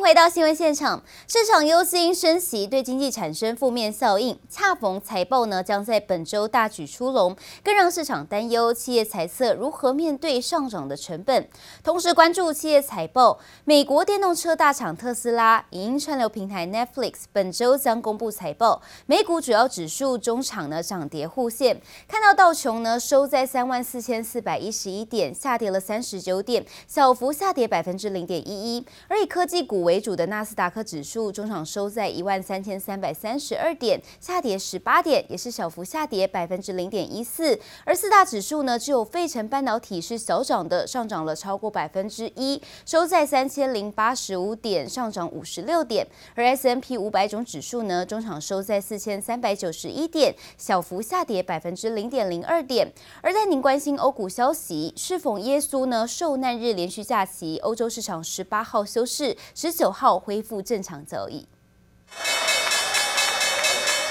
回到新闻现场。市场忧心升息对经济产生负面效应，恰逢财报呢将在本周大举出笼，更让市场担忧企业财测如何面对上涨的成本。同时关注企业财报，美国电动车大厂特斯拉、影音串流平台 Netflix 本周将公布财报。美股主要指数中场呢涨跌互现，看到道琼呢收在三万四千四百一十一点，下跌了三十九点，小幅下跌百分之零点一一，而以科技股为主的纳斯达克指数中场收在一万三千三百三十二点，下跌十八点，也是小幅下跌百分之零点一四。而四大指数呢，只有费城半导体是小涨的，上涨了超过百分之一，收在三千零八十五点，上涨五十六点。而 S&P 五百种指数呢，中场收在四千三百九十一点，小幅下跌百分之零点零二点。而在您关心欧股消息，是否耶稣呢受难日连续假期，欧洲市场十八号休市。十九号恢复正常交易。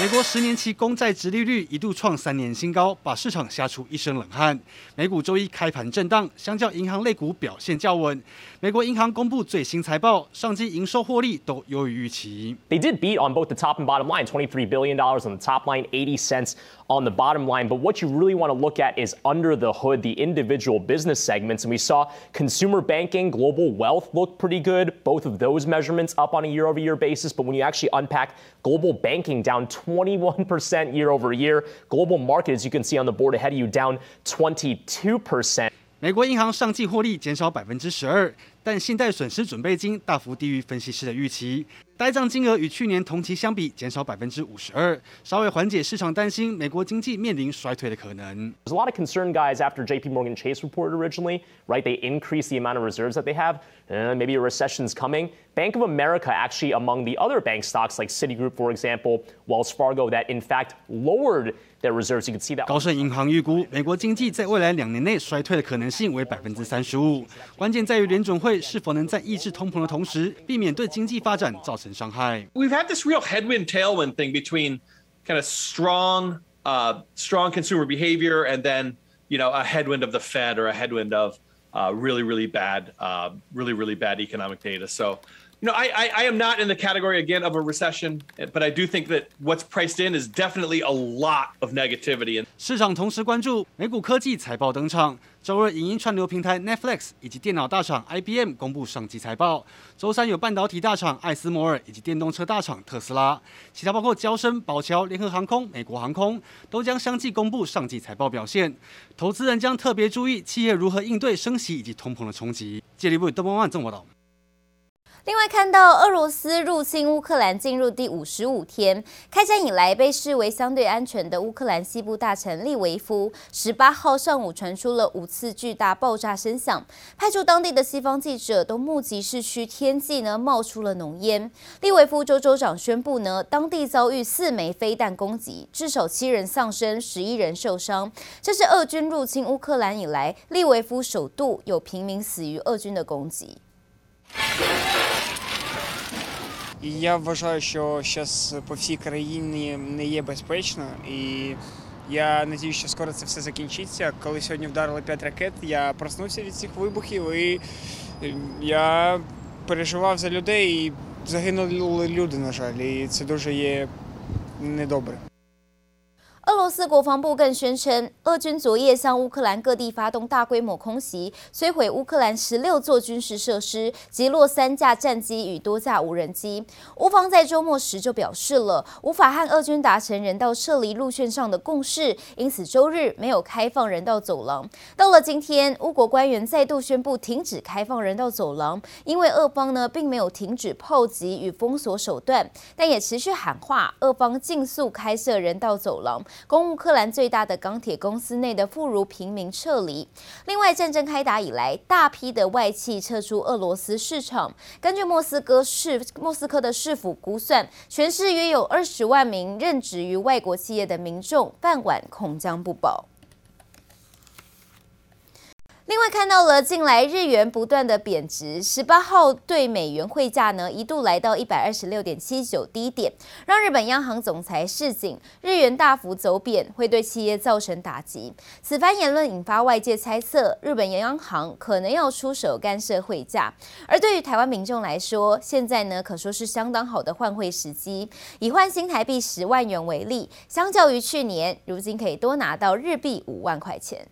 美国十年期公债殖利率一度创三年新高，把市场吓出一身冷汗。美股周一开盘震荡，相较银行类股表现较稳。美国银行公布最新财报，上季营收获利都优于预期。They did beat on both the top and bottom line, twenty-three billion dollars on the top line, eighty cents on the bottom line. But what you really want to look at is under the hood, the individual business segments. And we saw consumer banking, global wealth look pretty good. Both of those measurements up on a year-over-year basis. But when you actually unpack global banking down 21% year over year, global markets, you can see on the board ahead of you, down 22%. 美国银行上季获利减少百分之十二， 但信贷损失准备金大幅低于分析师的预期。呆账金额与去年同期相比减少百分之五十二，稍微缓解市场担心美国经济面临衰退的可能。There's a lot of concern, guys, after J.P. Morgan Chase reported originally, right? They increased the amount of reserves that they have. Uh, maybe a recession's coming. Bank of America, actually, among the other bank stocks like Citigroup, for example, Wells Fargo, that in fact lowered their reserves. You can see that. 高盛银行预估美国经济在未来两年内衰退的可能性为百分之三十五。关键在于联准会 是否能在抑制通膨的同时，避免对经济发展造成。We've had this real headwind tailwind thing between kind of strong, uh, strong consumer behavior and then, you know, a headwind of the Fed or a headwind of uh, really, really bad, uh, really, really bad economic data. So, You know, I, I, I am not in the category again of a recession, but I do think that what's priced in is definitely a lot of negativity. 市场同时关注美股科技财报登场。周二，影音串流平台 Netflix 以及电脑大厂 IBM 公布上季财报。周三，有半导体大厂艾斯摩尔以及电动车大厂特斯拉，其他包括交生、宝桥、联合航空、美国航空，都将相继公布上季财报表现。投资人将特别注意企业如何应对升息以及通膨的冲击。接力部邓波万正报道。另外，看到俄罗斯入侵乌克兰进入第五十五天，开战以来被视为相对安全的乌克兰西部大城利维夫，十八号上午传出了五次巨大爆炸声响，派驻当地的西方记者都目击市区天际呢冒出了浓烟。利维夫州州长宣布呢，当地遭遇四枚飞弹攻击，至少七人丧生，十一人受伤。这是俄军入侵乌克兰以来，利维夫首度有平民死于俄军的攻击。Я вважаю, що зараз по всій країні не є безпечно, і я сподіваюся, що скоро це все закінчиться. Коли сьогодні вдарили 5 ракет, я проснувся від цих вибухів, і я переживав за людей, і загинули люди, на жаль, і це дуже є недобре. 俄罗斯国防部更宣称，俄军昨夜向乌克兰各地发动大规模空袭，摧毁乌克兰十六座军事设施，击落三架战机与多架无人机。乌方在周末时就表示了，无法和俄军达成人道撤离路线上的共识，因此周日没有开放人道走廊。到了今天，乌国官员再度宣布停止开放人道走廊，因为俄方呢并没有停止炮击与封锁手段，但也持续喊话俄方尽速开设人道走廊。供乌克兰最大的钢铁公司内的妇孺平民撤离。另外，战争开打以来，大批的外企撤出俄罗斯市场。根据莫斯科市莫斯科的市府估算，全市约有二十万名任职于外国企业的民众，饭碗恐将不保。另外看到了近来日元不断的贬值，十八号对美元汇价呢一度来到一百二十六点七九低点，让日本央行总裁示警，日元大幅走贬会对企业造成打击。此番言论引发外界猜测，日本央行可能要出手干涉汇价。而对于台湾民众来说，现在呢可说是相当好的换汇时机。以换新台币十万元为例，相较于去年，如今可以多拿到日币五万块钱。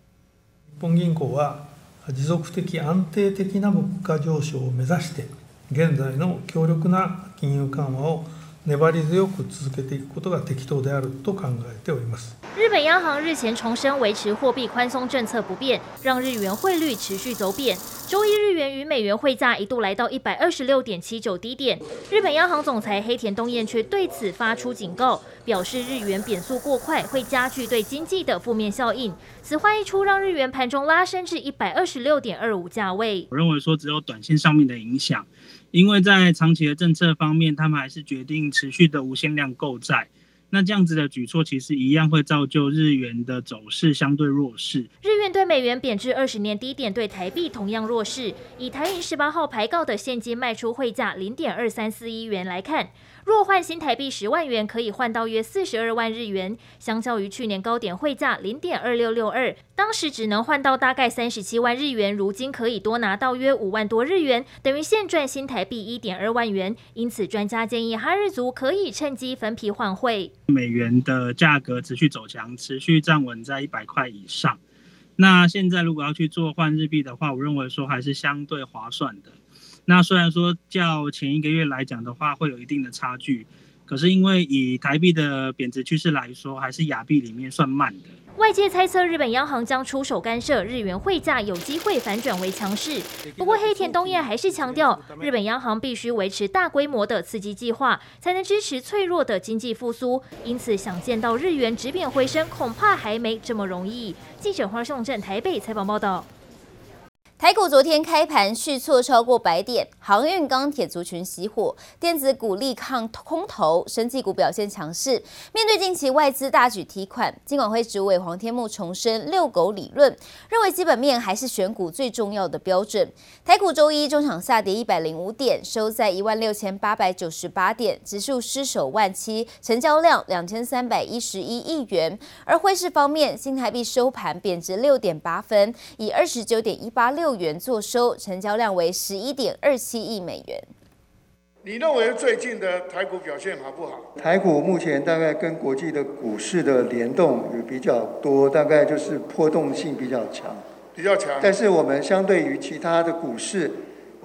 日本銀行は持続的安定的な物価上昇を目指して現在の強力な金融緩和を粘り强く続けていくことが适当であると考えております。日本央行日前重申维持货币宽松政策不变，让日元汇率持续走贬。周一日元与美元汇价一度来到一百二十六点七九低点，日本央行总裁黑田东彦却对此发出警告，表示日元贬速过快会加剧对经济的负面效应。此话一出，让日元盘中拉升至一百二十六点二五价位。我认为说只有短线上面的影响。 因为在长期的政策方面，他们还是决定持续的无限量购债，那这样子的举措其实一样会造就日元的走势相对弱势。日元对美元贬至二十年低点，对台币同样弱势。以台银十八号排告的现金卖出汇价零点二三四一元来看。若换新台币十万元，可以换到约四十二万日元，相较于去年高点汇价零点二六六二，当时只能换到大概三十七万日元，如今可以多拿到约五万多日元，等于现赚新台币一点二万元。因此，专家建议哈日族可以趁机分批换汇。美元的价格持续走强，持续站稳在一百块以上。那现在如果要去做换日币的话，我认为说还是相对划算的。那虽然说较前一个月来讲的话，会有一定的差距，可是因为以台币的贬值趋势来说，还是亚币里面算慢的。外界猜测日本央行将出手干涉日元汇价，有机会反转为强势。不过黑田东彦还是强调，日本央行必须维持大规模的刺激计划，才能支持脆弱的经济复苏。因此，想见到日元止贬回升，恐怕还没这么容易。记者黄胜镇台北采访报道。台股昨天开盘续挫超过百点，航运、钢铁族群熄火，电子股力抗空头，生技股表现强势。面对近期外资大举提款，金管会主委黄天牧重申遛狗理论，认为基本面还是选股最重要的标准。台股周一中场下跌一百零五点，收在一万六千八百九十八点，指数失守万七，成交量两千三百一十一亿元。而汇市方面，新台币收盘贬值六点八分，以二十九点一八六。元作收，成交量为十一点二七亿美元。你认为最近的台股表现好不好？台股目前大概跟国际的股市的联动也比较多，大概就是波动性比较强，比较强。但是我们相对于其他的股市。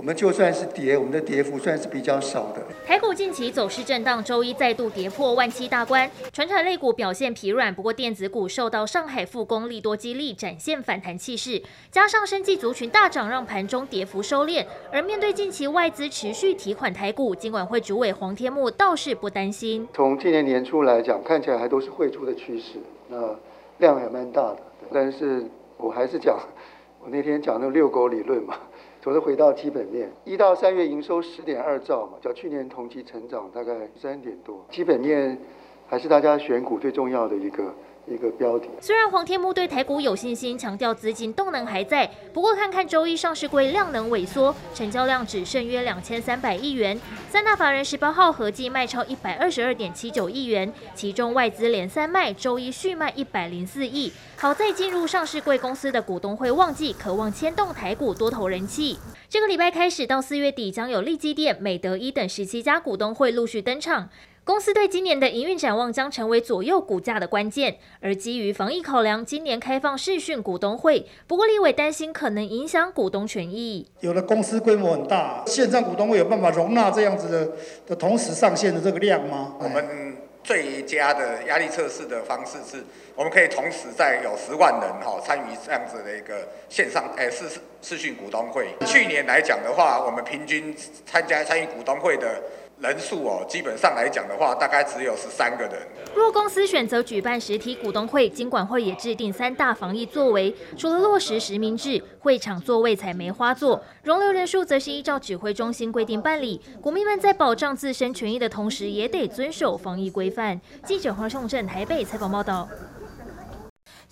我们就算是跌，我们的跌幅算是比较少的。台股近期走势震荡，周一再度跌破万七大关。传产类股表现疲软，不过电子股受到上海复工利多激励，展现反弹气势。加上生技族群大涨，让盘中跌幅收敛。而面对近期外资持续提款台股，金管会主委黄天木倒是不担心。从今年年初来讲，看起来还都是汇出的趋势，那量还蛮大的。但是我还是讲，我那天讲那个遛狗理论嘛。总是回到基本面，一到三月营收十点二兆嘛，较去年同期成长大概三点多，基本面还是大家选股最重要的一个。一个标题。虽然黄天牧对台股有信心，强调资金动能还在，不过看看周一上市柜量能萎缩，成交量只剩约两千三百亿元。三大法人十八号合计卖超一百二十二点七九亿元，其中外资连三卖，周一续卖一百零四亿。好在进入上市柜公司的股东会旺季，渴望牵动台股多头人气。这个礼拜开始到四月底，将有利基电、美德一等十七家股东会陆续登场。公司对今年的营运展望将成为左右股价的关键，而基于防疫考量，今年开放视讯股东会。不过立委担心可能影响股东权益。有的公司规模很大，线上股东会有办法容纳这样子的的同时上线的这个量吗？我们最佳的压力测试的方式是，我们可以同时在有十万人哈参与这样子的一个线上诶视视讯股东会。去年来讲的话，我们平均参加参与股东会的。人数哦，基本上来讲的话，大概只有十三个人。若公司选择举办实体股东会，金管会也制定三大防疫作为，除了落实实名制，会场座位采梅花座，容留人数则是依照指挥中心规定办理。股民们在保障自身权益的同时，也得遵守防疫规范。记者黄胜镇台北采访报道。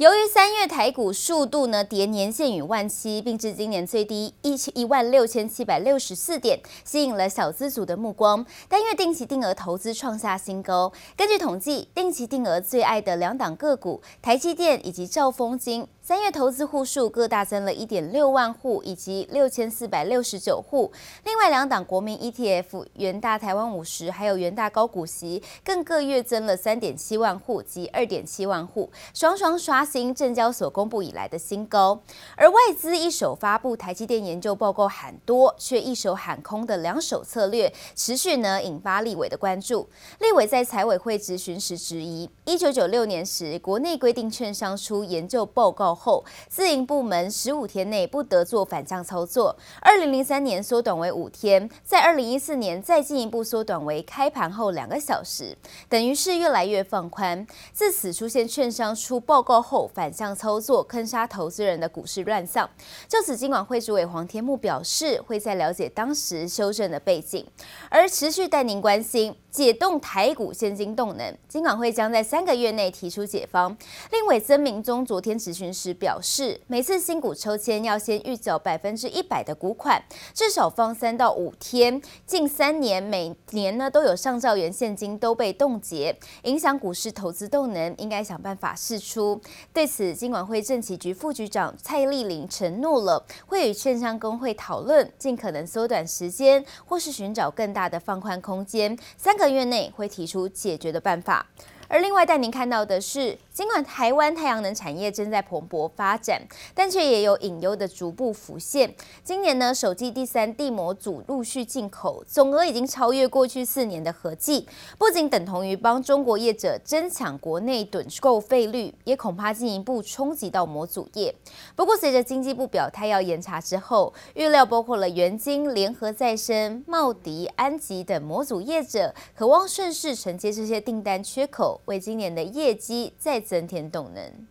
由于三月台股数度呢跌年线与万七，并至今年最低一一万六千七百六十四点，吸引了小资族的目光。单月定期定额投资创下新高。根据统计，定期定额最爱的两档个股，台积电以及兆丰金。三月投资户数各大增了一点六万户，以及六千四百六十九户。另外两档国民 ETF 元大台湾五十还有元大高股息，更各月增了三点七万户及二点七万户，双双刷新证交所公布以来的新高。而外资一手发布台积电研究报告喊多，却一手喊空的两手策略，持续呢引发立委的关注。立委在财委会质询时质疑，一九九六年时国内规定券商出研究报告后，自营部门十五天内不得做反向操作。二零零三年缩短为五天，在二零一四年再进一步缩短为开盘后两个小时，等于是越来越放宽。自此出现券商出报告后反向操作，坑杀投资人的股市乱象。就此，金管会主委黄天牧表示，会在了解当时修正的背景，而持续带您关心。解冻台股现金动能，金管会将在三个月内提出解方。另外，曾明宗昨天咨询时表示，每次新股抽签要先预缴百分之一百的股款，至少放三到五天。近三年每年呢都有上兆元现金都被冻结，影响股市投资动能，应该想办法释出。对此，金管会政企局副局长蔡丽玲承诺了，会与券商公会讨论，尽可能缩短时间，或是寻找更大的放宽空间。三。个月内会提出解决的办法。而另外带您看到的是，尽管台湾太阳能产业正在蓬勃发展，但却也有隐忧的逐步浮现。今年呢，首季第三地模组陆续进口，总额已经超越过去四年的合计，不仅等同于帮中国业者争抢国内趸购费率，也恐怕进一步冲击到模组业。不过，随着经济部表态要严查之后，预料包括了元晶、联合再生、茂迪、安吉等模组业者，渴望顺势承接这些订单缺口。为今年的业绩再增添动能。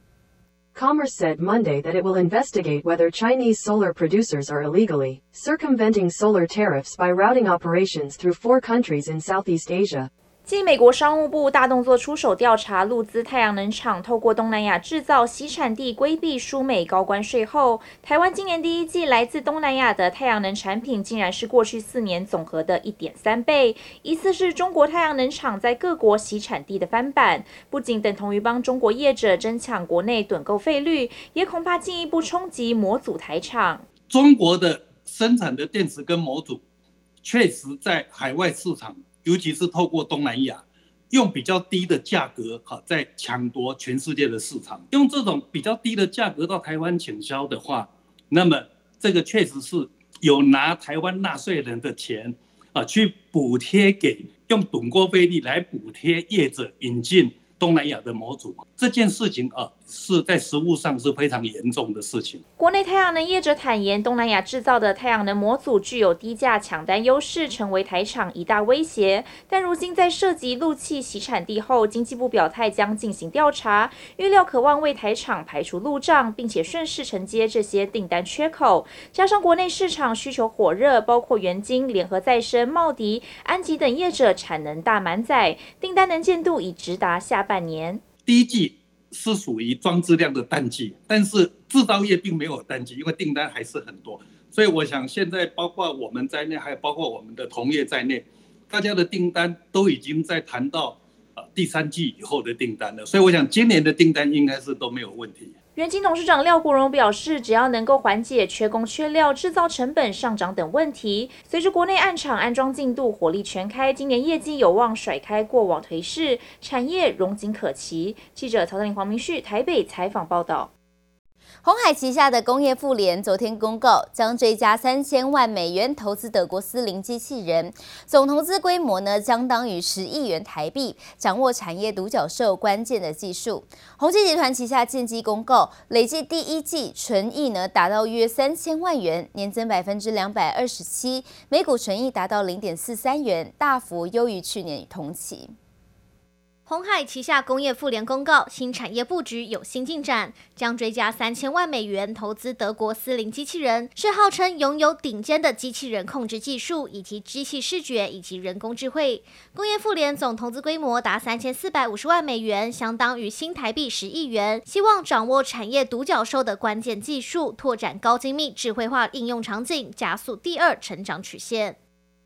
Commerce said Monday that it will investigate whether Chinese solar producers are illegally circumventing solar tariffs by routing operations through four countries in Southeast Asia. 继美国商务部大动作出手调查陆资太阳能厂透过东南亚制造洗产地规避输美高关税后，台湾今年第一季来自东南亚的太阳能产品竟然是过去四年总和的一点三倍，疑似是中国太阳能厂在各国洗产地的翻版，不仅等同于帮中国业者争抢国内趸购费率，也恐怕进一步冲击模组台厂。中国的生产的电池跟模组，确实在海外市场。尤其是透过东南亚，用比较低的价格哈，在抢夺全世界的市场。用这种比较低的价格到台湾倾销的话，那么这个确实是有拿台湾纳税人的钱啊，去补贴给用董国费率来补贴业者引进。东南亚的模组这件事情啊，是在实务上是非常严重的事情。国内太阳能业者坦言，东南亚制造的太阳能模组具有低价抢单优势，成为台厂一大威胁。但如今在涉及陆气洗产地后，经济部表态将进行调查，预料可望为台厂排除路障，并且顺势承接这些订单缺口。加上国内市场需求火热，包括元晶、联合再生、茂迪、安吉等业者产能大满载，订单能见度已直达下。半年第一季是属于装置量的淡季，但是制造业并没有淡季，因为订单还是很多。所以我想现在包括我们在内，还有包括我们的同业在内，大家的订单都已经在谈到第三季以后的订单了。所以我想今年的订单应该是都没有问题。元晶董事长廖国荣表示，只要能够缓解缺工缺料、制造成本上涨等问题，随着国内暗厂安装进度火力全开，今年业绩有望甩开过往颓势，产业荣景可期。记者曹德林、黄明旭台北采访报道。鸿海旗下的工业富联昨天公告，将追加三千万美元投资德国思林机器人，总投资规模呢相当于十亿元台币，掌握产业独角兽关键的技术。宏基集团旗下建机公告，累计第一季纯益呢达到约三千万元，年增百分之两百二十七，每股纯益达到零点四三元，大幅优于去年同期。鸿海旗下工业妇联公告，新产业布局有新进展，将追加三千万美元投资德国斯林机器人，是号称拥有顶尖的机器人控制技术，以及机器视觉以及人工智慧。工业妇联总投资规模达三千四百五十万美元，相当于新台币十亿元，希望掌握产业独角兽的关键技术，拓展高精密智慧化应用场景，加速第二成长曲线。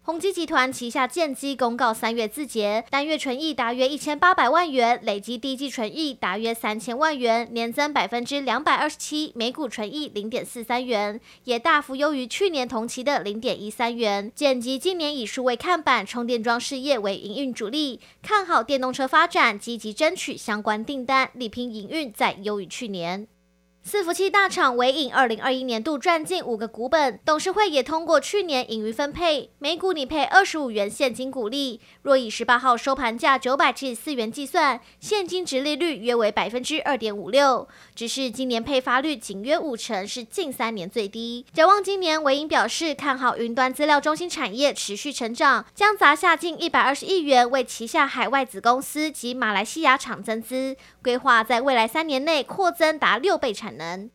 宏基集团旗下建机公告，三月自结单月纯益达约一千八百万元，累计第一季纯益达约三千万元，年增百分之两百二十七，每股纯益零点四三元，也大幅优于去年同期的零点一三元。建机今年以数位看板、充电桩事业为营运主力，看好电动车发展，积极争取相关订单，力拼营运再优于去年。伺服器大厂纬颖二零二一年度赚进五个股本，董事会也通过去年盈余分配，每股拟配二十五元现金股利。若以十八号收盘价九百七十四元计算，现金殖利率约为百分之二点五六。只是今年配发率仅约五成，是近三年最低。展望今年，纬颖表示看好云端资料中心产业持续成长，将砸下近一百二十亿元为旗下海外子公司及马来西亚厂增资，规划在未来三年内扩增达六倍产能。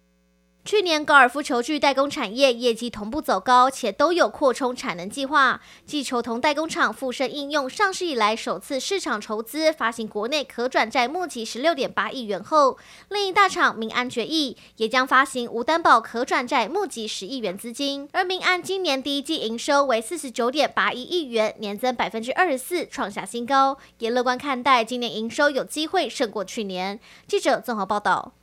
去年高尔夫球具代工产业业绩同步走高，且都有扩充产能计划。继球童代工厂富盛应用上市以来首次市场筹资发行国内可转债募集十六点八亿元后，另一大厂明安决议也将发行无担保可转债募集十亿元资金。而明安今年第一季营收为四十九点八一亿元，年增百分之二十四，创下新高，也乐观看待今年营收有机会胜过去年。记者综合报道。